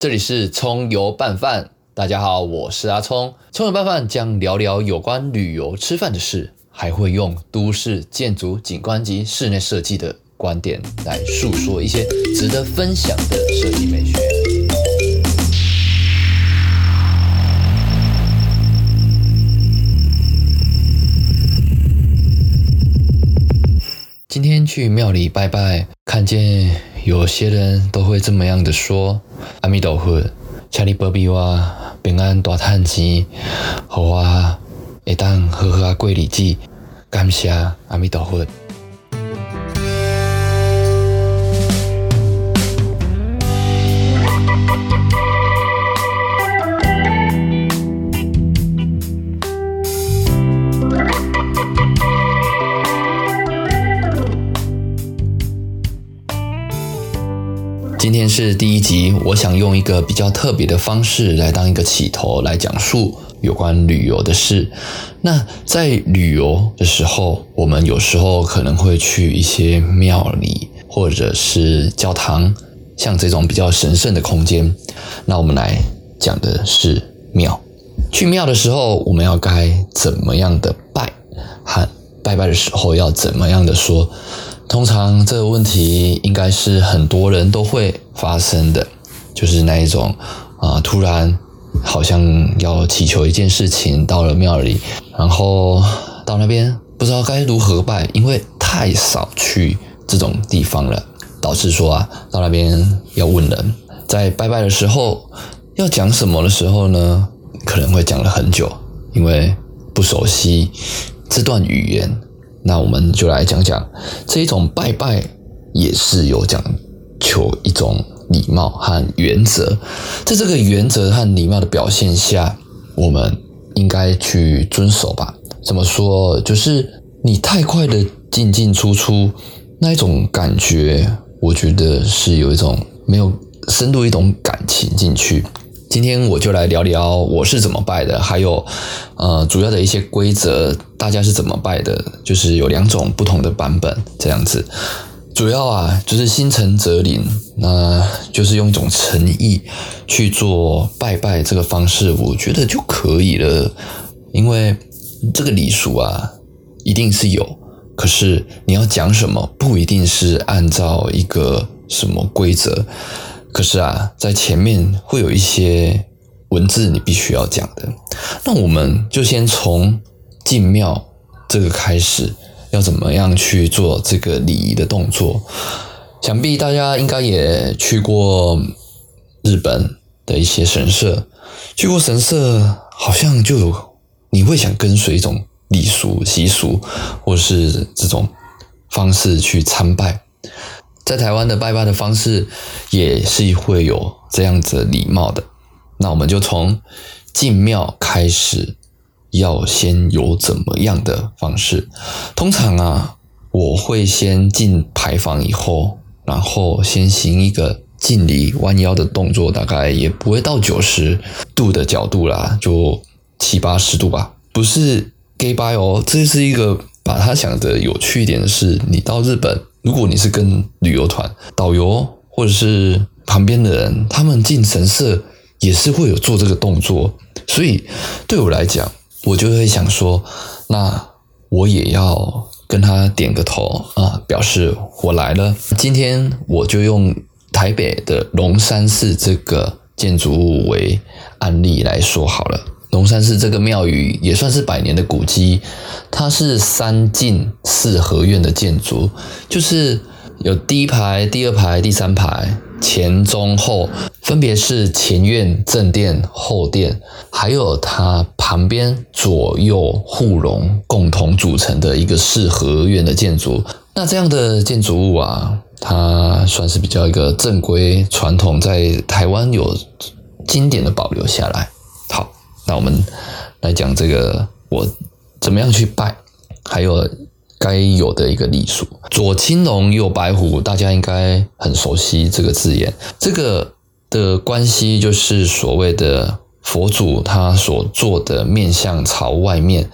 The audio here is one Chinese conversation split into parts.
这里是葱油拌饭，大家好，我是阿葱。葱油拌饭将聊聊有关旅游吃饭的事，还会用都市建筑景观及室内设计的观点来诉说一些值得分享的设计美学。今天去庙里拜拜，看见有些人都会这么样的说。阿弥陀佛，请你保庇我平安大赚钱，好我会当好好过日子。感谢阿弥陀佛。今天是第一集，我想用一个比较特别的方式来当一个起头，来讲述有关旅游的事。那在旅游的时候，我们有时候可能会去一些庙里或者是教堂，像这种比较神圣的空间。那我们来讲的是庙。去庙的时候，我们要该怎么样的拜？和拜拜的时候要怎么样的说？通常这个问题应该是很多人都会发生的，就是那一种啊，突然好像要祈求一件事情，到了庙里，然后到那边不知道该如何拜，因为太少去这种地方了，导致说啊，到那边要问人，在拜拜的时候要讲什么的时候呢，可能会讲了很久，因为不熟悉这段语言。那我们就来讲讲这一种拜拜也是有讲求一种礼貌和原则，在这个原则和礼貌的表现下，我们应该去遵守吧？怎么说？就是你太快的进进出出那一种感觉，我觉得是有一种没有深度一种感情进去。今天我就来聊聊我是怎么拜的，还有，呃，主要的一些规则，大家是怎么拜的？就是有两种不同的版本这样子。主要啊，就是心诚则灵，那就是用一种诚意去做拜拜这个方式，我觉得就可以了。因为这个礼数啊，一定是有，可是你要讲什么，不一定是按照一个什么规则。可是啊，在前面会有一些文字你必须要讲的，那我们就先从进庙这个开始，要怎么样去做这个礼仪的动作？想必大家应该也去过日本的一些神社，去过神社，好像就有你会想跟随一种礼俗习俗，或是这种方式去参拜。在台湾的拜拜的方式也是会有这样子礼貌的，那我们就从进庙开始，要先有怎么样的方式？通常啊，我会先进牌坊以后，然后先行一个敬礼弯腰的动作，大概也不会到九十度的角度啦，就七八十度吧。不是 gay 拜哦，这是一个把它想的有趣一点的是，你到日本。如果你是跟旅游团导游或者是旁边的人，他们进神社也是会有做这个动作，所以对我来讲，我就会想说，那我也要跟他点个头啊，表示我来了。今天我就用台北的龙山寺这个建筑物为案例来说好了。龙山寺这个庙宇也算是百年的古迹，它是三进四合院的建筑，就是有第一排、第二排、第三排，前中后分别是前院、正殿、后殿，还有它旁边左右护龙共同组成的一个四合院的建筑。那这样的建筑物啊，它算是比较一个正规传统，在台湾有经典的保留下来。那我们来讲这个，我怎么样去拜，还有该有的一个礼数。左青龙，右白虎，大家应该很熟悉这个字眼。这个的关系就是所谓的佛祖他所做的面向朝外面，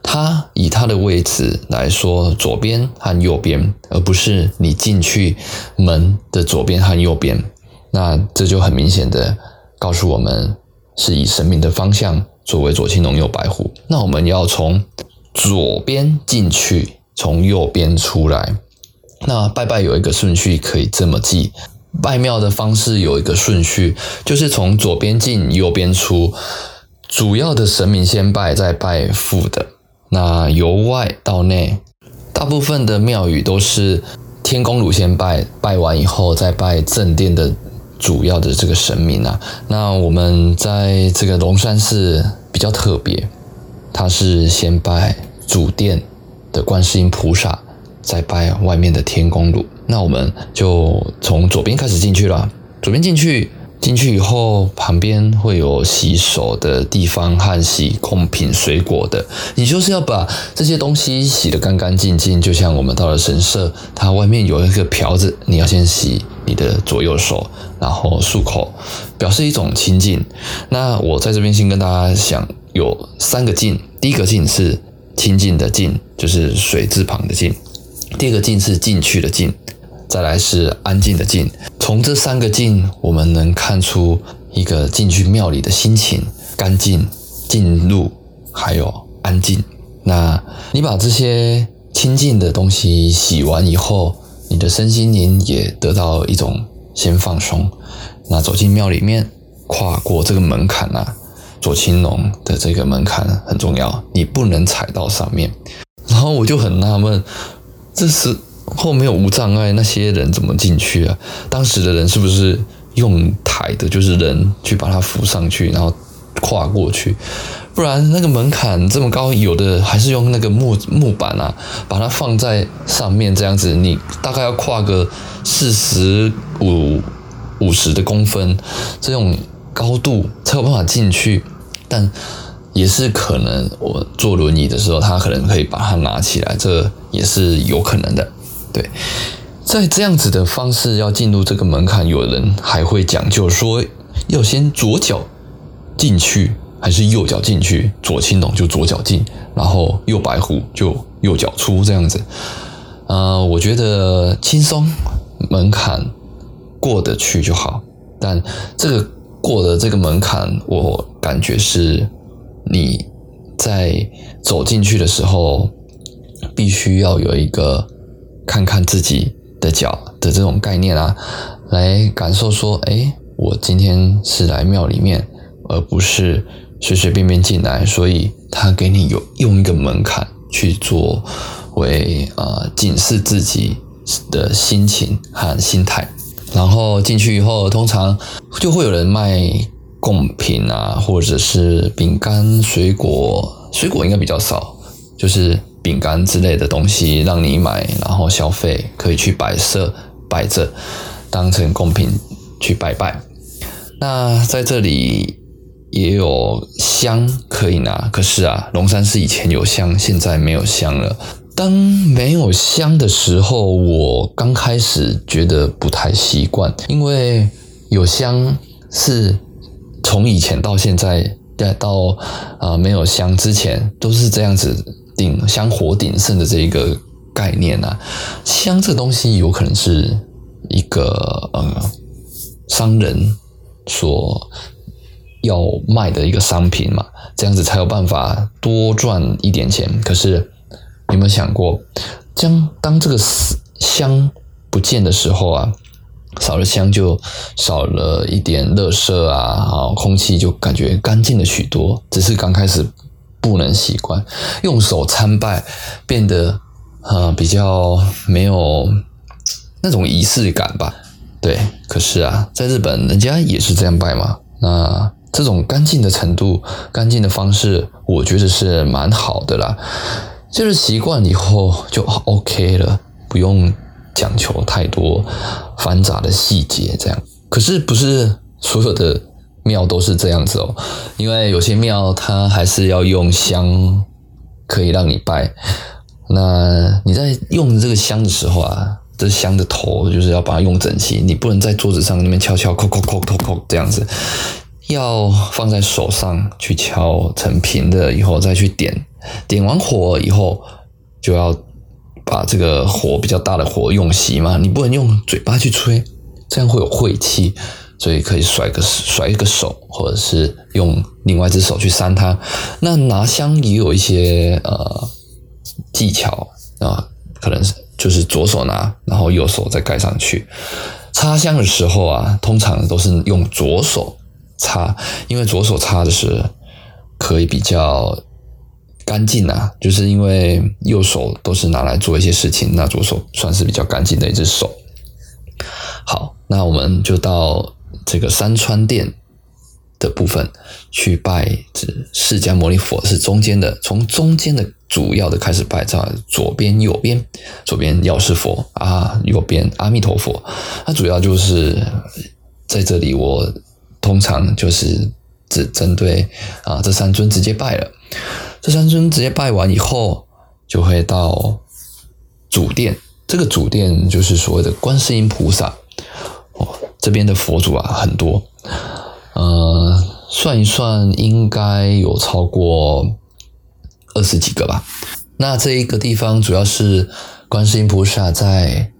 他以他的位置来说，左边和右边，而不是你进去门的左边和右边。那这就很明显的告诉我们，是以神明的方向作为左青龙右白虎。那我们要从左边进去，从右边出来。那拜拜有一个顺序可以这么记，拜庙的方式有一个顺序，就是从左边进，右边出。主要的神明先拜，再拜父的。那由外到内，大部分的庙宇都是天公炉先拜，拜完以后再拜正殿的主要的这个神明啊。那我们在这个龙山寺比较特别，它是先拜主殿的观世音菩萨，再拜外面的天公炉。那我们就从左边开始进去了，左边进去。进去以后，旁边会有洗手的地方和洗贡品、水果的。你就是要把这些东西洗得干干净净，就像我们到了神社，它外面有一个瓢子，你要先洗你的左右手，然后漱口，表示一种清净。那我在这边先跟大家讲，有三个净。第一个净是清净的净，就是水字旁的净；第二个净是进去的进。再来是安静的静，从这三个静，我们能看出一个进去庙里的心情，干净、进入，还有安静。那你把这些清净的东西洗完以后，你的身心灵也得到一种先放松。那走进庙里面，跨过这个门槛啊，左青龙的这个门槛很重要，你不能踩到上面。然后我就很纳闷，这是。后面有无障碍，那些人怎么进去啊？当时的人是不是用抬的，就是人去把它扶上去，然后跨过去？不然那个门槛这么高，有的还是用那个木木板啊，把它放在上面这样子，你大概要跨个四十五五十的公分这种高度才有办法进去，但也是可能我坐轮椅的时候，他可能可以把它拿起来，这也是有可能的。对，在这样子的方式要进入这个门槛，有人还会讲究说要先左脚进去，还是右脚进去？左青龙就左脚进，然后右白虎就右脚出，这样子。呃，我觉得轻松门槛过得去就好，但这个过的这个门槛，我感觉是你在走进去的时候，必须要有一个。看看自己的脚的这种概念啊，来感受说，哎，我今天是来庙里面，而不是随随便便进来，所以他给你有用一个门槛去作为呃警示自己的心情和心态。然后进去以后，通常就会有人卖贡品啊，或者是饼干、水果，水果应该比较少，就是。饼干之类的东西让你买，然后消费可以去摆设摆着，当成贡品去拜拜。那在这里也有香可以拿，可是啊，龙山寺以前有香，现在没有香了。当没有香的时候，我刚开始觉得不太习惯，因为有香是从以前到现在，再到啊没有香之前都是这样子。鼎香火鼎盛的这一个概念啊，香这东西有可能是一个呃商人所要卖的一个商品嘛，这样子才有办法多赚一点钱。可是有没有想过，将当这个香不见的时候啊，少了香就少了一点乐色啊，啊，空气就感觉干净了许多。只是刚开始。不能习惯用手参拜，变得呃比较没有那种仪式感吧。对，可是啊，在日本人家也是这样拜嘛。那这种干净的程度、干净的方式，我觉得是蛮好的啦。就是习惯以后就 OK 了，不用讲求太多繁杂的细节。这样，可是不是所有的。庙都是这样子哦，因为有些庙它还是要用香，可以让你拜。那你在用这个香的时候啊，这香的头就是要把它用整齐，你不能在桌子上那边敲敲、叩叩、叩叩、叩这样子，要放在手上去敲成平的，以后再去点。点完火以后，就要把这个火比较大的火用熄嘛，你不能用嘴巴去吹。这样会有晦气，所以可以甩个甩一个手，或者是用另外一只手去扇它。那拿香也有一些呃技巧啊，可能是就是左手拿，然后右手再盖上去。插香的时候啊，通常都是用左手插，因为左手插的是可以比较干净啊。就是因为右手都是拿来做一些事情，那左手算是比较干净的一只手。好，那我们就到这个山川殿的部分去拜这释迦牟尼佛，是中间的，从中间的主要的开始拜，在左边、右边，左边药师佛啊，右边阿弥陀佛。它主要就是在这里，我通常就是只针对啊这三尊直接拜了。这三尊直接拜完以后，就会到主殿。这个主殿就是所谓的观世音菩萨。这边的佛祖啊很多，呃，算一算应该有超过二十几个吧。那这一个地方主要是观世音菩萨在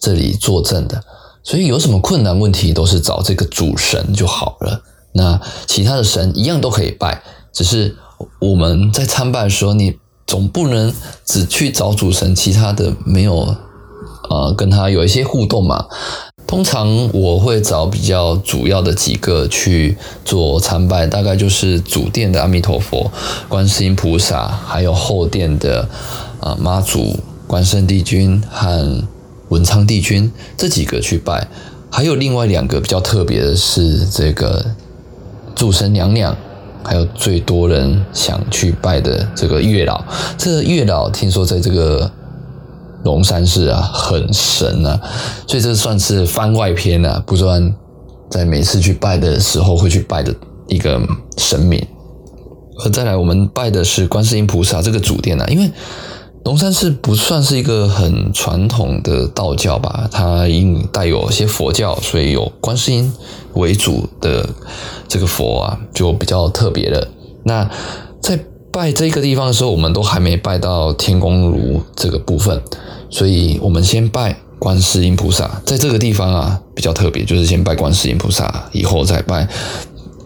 这里坐镇的，所以有什么困难问题都是找这个主神就好了。那其他的神一样都可以拜，只是我们在参拜的时候，你总不能只去找主神，其他的没有呃跟他有一些互动嘛。通常我会找比较主要的几个去做参拜，大概就是主殿的阿弥陀佛、观世音菩萨，还有后殿的啊妈祖、关圣帝君和文昌帝君这几个去拜。还有另外两个比较特别的是这个祝生娘娘，还有最多人想去拜的这个月老。这个月老听说在这个。龙山寺啊，很神啊，所以这算是番外篇啊，不算在每次去拜的时候会去拜的一个神明。而再来，我们拜的是观世音菩萨这个主殿啊，因为龙山寺不算是一个很传统的道教吧，它因带有些佛教，所以有观世音为主的这个佛啊，就比较特别的。那在拜这个地方的时候，我们都还没拜到天宫炉这个部分。所以我们先拜观世音菩萨，在这个地方啊比较特别，就是先拜观世音菩萨，以后再拜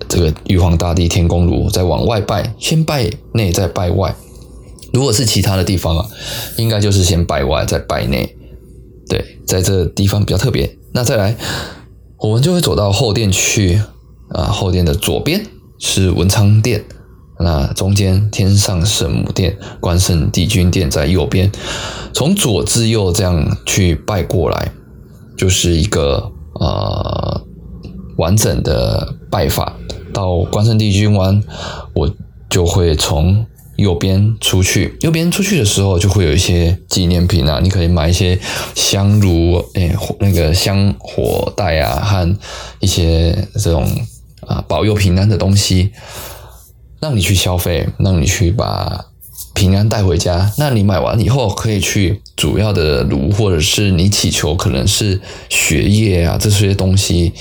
这个玉皇大帝、天宫炉，再往外拜，先拜内再拜外。如果是其他的地方啊，应该就是先拜外再拜内。对，在这地方比较特别。那再来，我们就会走到后殿去啊，后殿的左边是文昌殿。那中间天上圣母殿、关圣帝君殿在右边，从左至右这样去拜过来，就是一个呃完整的拜法。到关圣帝君完，我就会从右边出去。右边出去的时候，就会有一些纪念品啊，你可以买一些香炉、诶那个香火袋啊，和一些这种啊保佑平安的东西。让你去消费，让你去把平安带回家。那你买完以后，可以去主要的炉，或者是你祈求可能是血液啊这些东西，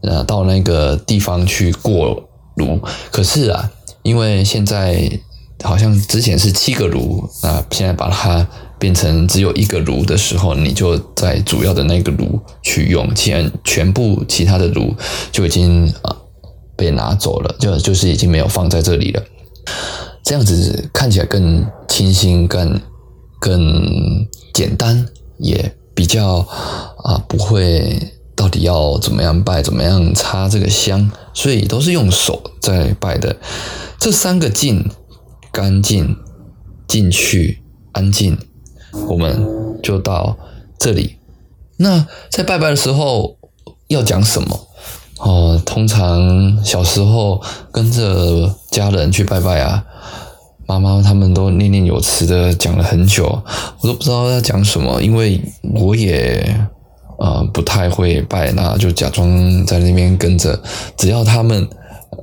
呃，到那个地方去过炉。可是啊，因为现在好像之前是七个炉，那现在把它变成只有一个炉的时候，你就在主要的那个炉去用，全全部其他的炉就已经啊。被拿走了，就就是已经没有放在这里了。这样子看起来更清新、更更简单，也比较啊不会到底要怎么样拜、怎么样插这个香，所以都是用手在拜的。这三个进干净、进去安静，我们就到这里。那在拜拜的时候要讲什么？哦，通常小时候跟着家人去拜拜啊，妈妈他们都念念有词的讲了很久，我都不知道要讲什么，因为我也呃不太会拜，那就假装在那边跟着，只要他们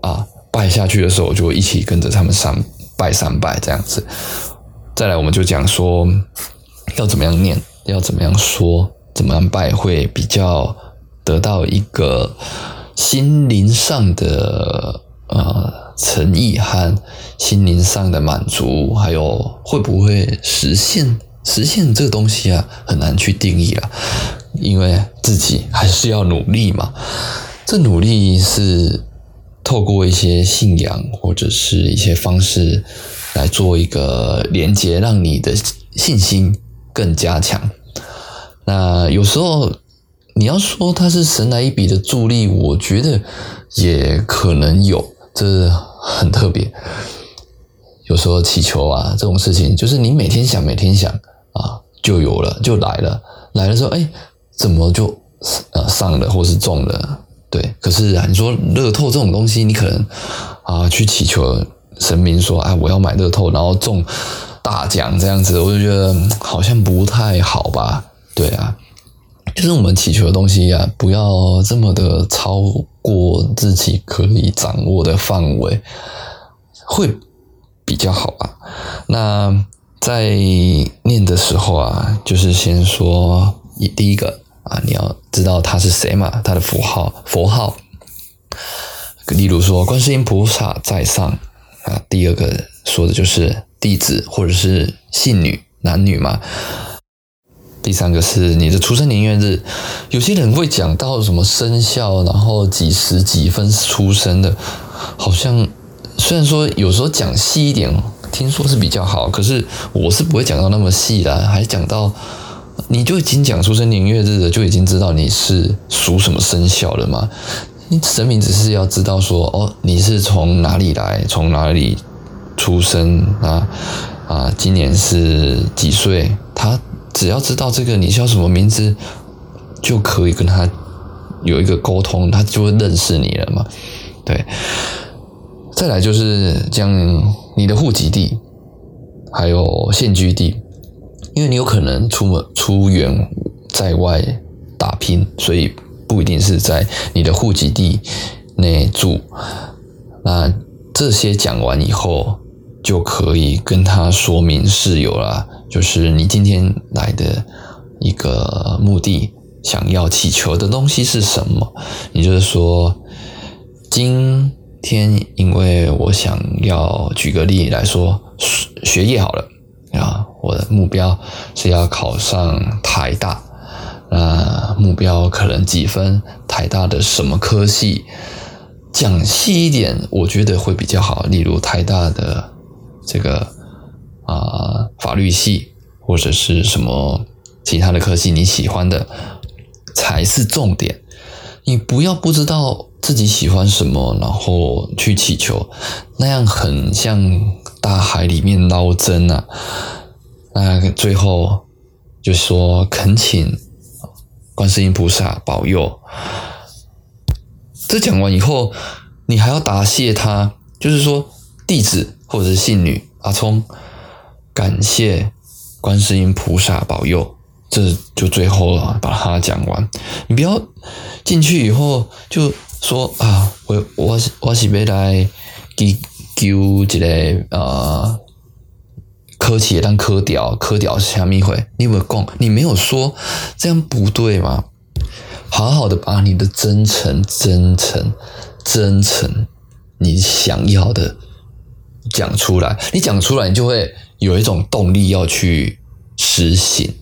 啊拜下去的时候，我就一起跟着他们三拜三拜这样子。再来，我们就讲说要怎么样念，要怎么样说，怎么样拜会比较得到一个。心灵上的呃诚意和心灵上的满足，还有会不会实现？实现这个东西啊，很难去定义了。因为自己还是要努力嘛。这努力是透过一些信仰或者是一些方式来做一个连接，让你的信心更加强。那有时候你要说它是神来一笔的助力，我觉得也可能有，这很特别。有时候祈求啊这种事情，就是你每天想，每天想啊，就有了，就来了。来的时候，哎，怎么就呃上了或是中了？对，可是啊，你说乐透这种东西，你可能啊去祈求神明说，哎，我要买乐透，然后中大奖这样子，我就觉得好像不太好吧？对啊，就是我们祈求的东西啊，不要这么的超过自己可以掌握的范围，会。比较好啊。那在念的时候啊，就是先说第一个啊，你要知道他是谁嘛，他的符号佛号。例如说，观世音菩萨在上啊。第二个说的就是弟子或者是信女男女嘛。第三个是你的出生年月日。有些人会讲到什么生肖，然后几时几分出生的，好像。虽然说有时候讲细一点，听说是比较好，可是我是不会讲到那么细的，还讲到你就已经讲出生年月日了，就已经知道你是属什么生肖了嘛？你神明只是要知道说，哦，你是从哪里来，从哪里出生啊？啊，今年是几岁？他只要知道这个，你叫什么名字，就可以跟他有一个沟通，他就会认识你了嘛？对。再来就是将你的户籍地，还有现居地，因为你有可能出门出远在外打拼，所以不一定是在你的户籍地内住。那这些讲完以后，就可以跟他说明事由了，就是你今天来的一个目的，想要祈求的东西是什么？也就是说，今。天，因为我想要举个例来说，学业好了啊，我的目标是要考上台大，那目标可能几分？台大的什么科系？讲细一点，我觉得会比较好。例如台大的这个啊法律系，或者是什么其他的科系，你喜欢的才是重点。你不要不知道。自己喜欢什么，然后去祈求，那样很像大海里面捞针啊。那最后就说恳请观世音菩萨保佑。这讲完以后，你还要答谢他，就是说弟子或者是信女阿聪，感谢观世音菩萨保佑。这就最后了，把它讲完。你不要进去以后就。说啊，我我是我是要来给救一个呃，科技当科屌科屌是虾米会？你有没有讲？你没有说，这样不对吗？好好的把你的真诚、真诚、真诚，你想要的讲出来。你讲出来，你就会有一种动力要去实行。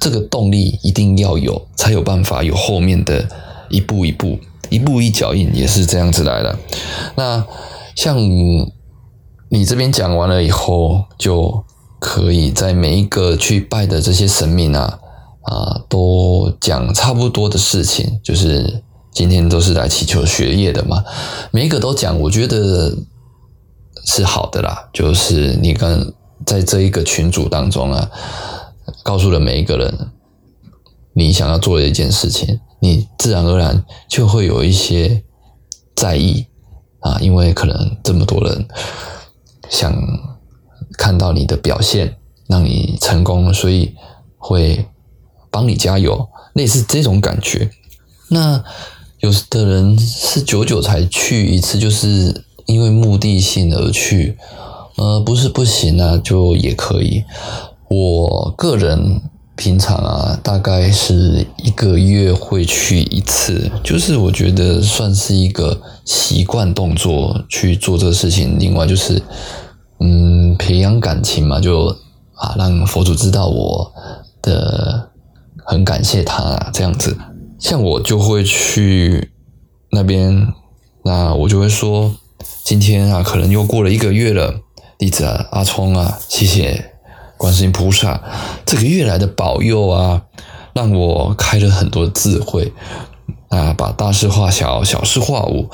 这个动力一定要有，才有办法有后面的一步一步。一步一脚印也是这样子来的。那像你这边讲完了以后，就可以在每一个去拜的这些神明啊啊，都讲差不多的事情。就是今天都是来祈求学业的嘛，每一个都讲，我觉得是好的啦。就是你跟在这一个群组当中啊，告诉了每一个人你想要做的一件事情。你自然而然就会有一些在意啊，因为可能这么多人想看到你的表现，让你成功，所以会帮你加油，类似这种感觉。那有的人是久久才去一次，就是因为目的性而去，呃，不是不行啊，就也可以。我个人。平常啊，大概是一个月会去一次，就是我觉得算是一个习惯动作去做这个事情。另外就是，嗯，培养感情嘛，就啊让佛祖知道我的很感谢他啊，这样子。像我就会去那边，那我就会说，今天啊，可能又过了一个月了，弟子啊，阿聪啊，谢谢观世音菩萨这个月来的保佑啊，让我开了很多智慧。啊，把大事化小，小事化无。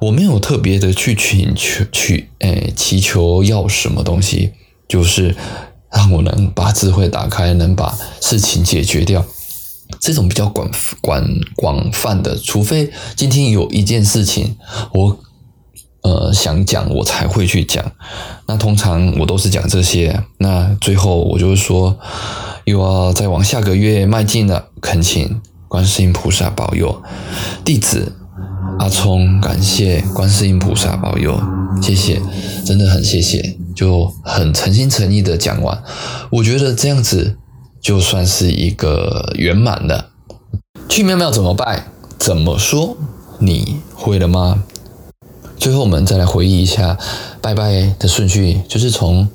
我没有特别的去请求，去诶祈求要什么东西，就是让我能把智慧打开，能把事情解决掉。这种比较广广广泛的，除非今天有一件事情我呃想讲，我才会去讲。那通常我都是讲这些。那最后我就会说，又要再往下个月迈进了，恳请。观世音菩萨保佑，弟子阿聪感谢观世音菩萨保佑，谢谢，真的很谢谢，就很诚心诚意的讲完，我觉得这样子就算是一个圆满的。去庙庙怎么拜？怎么说？你会了吗？最后我们再来回忆一下拜拜的顺序，就是从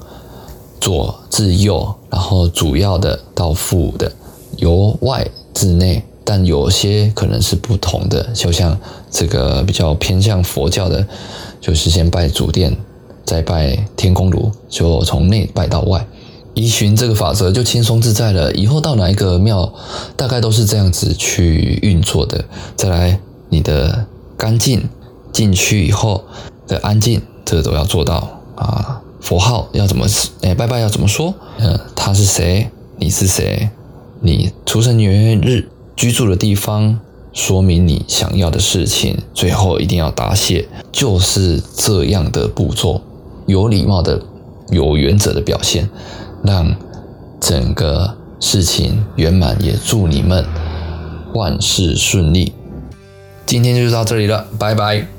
左至右，然后主要的到副的，由外至内。但有些可能是不同的，就像这个比较偏向佛教的，就是先拜主殿，再拜天公炉，就从内拜到外，依循这个法则就轻松自在了。以后到哪一个庙，大概都是这样子去运作的。再来，你的干净进去以后的安静，这都要做到啊。佛号要怎么？哎，拜拜要怎么说？嗯，他是谁？你是谁？你出生年月日？居住的地方说明你想要的事情，最后一定要答谢，就是这样的步骤，有礼貌的、有原则的表现，让整个事情圆满。也祝你们万事顺利。今天就到这里了，拜拜。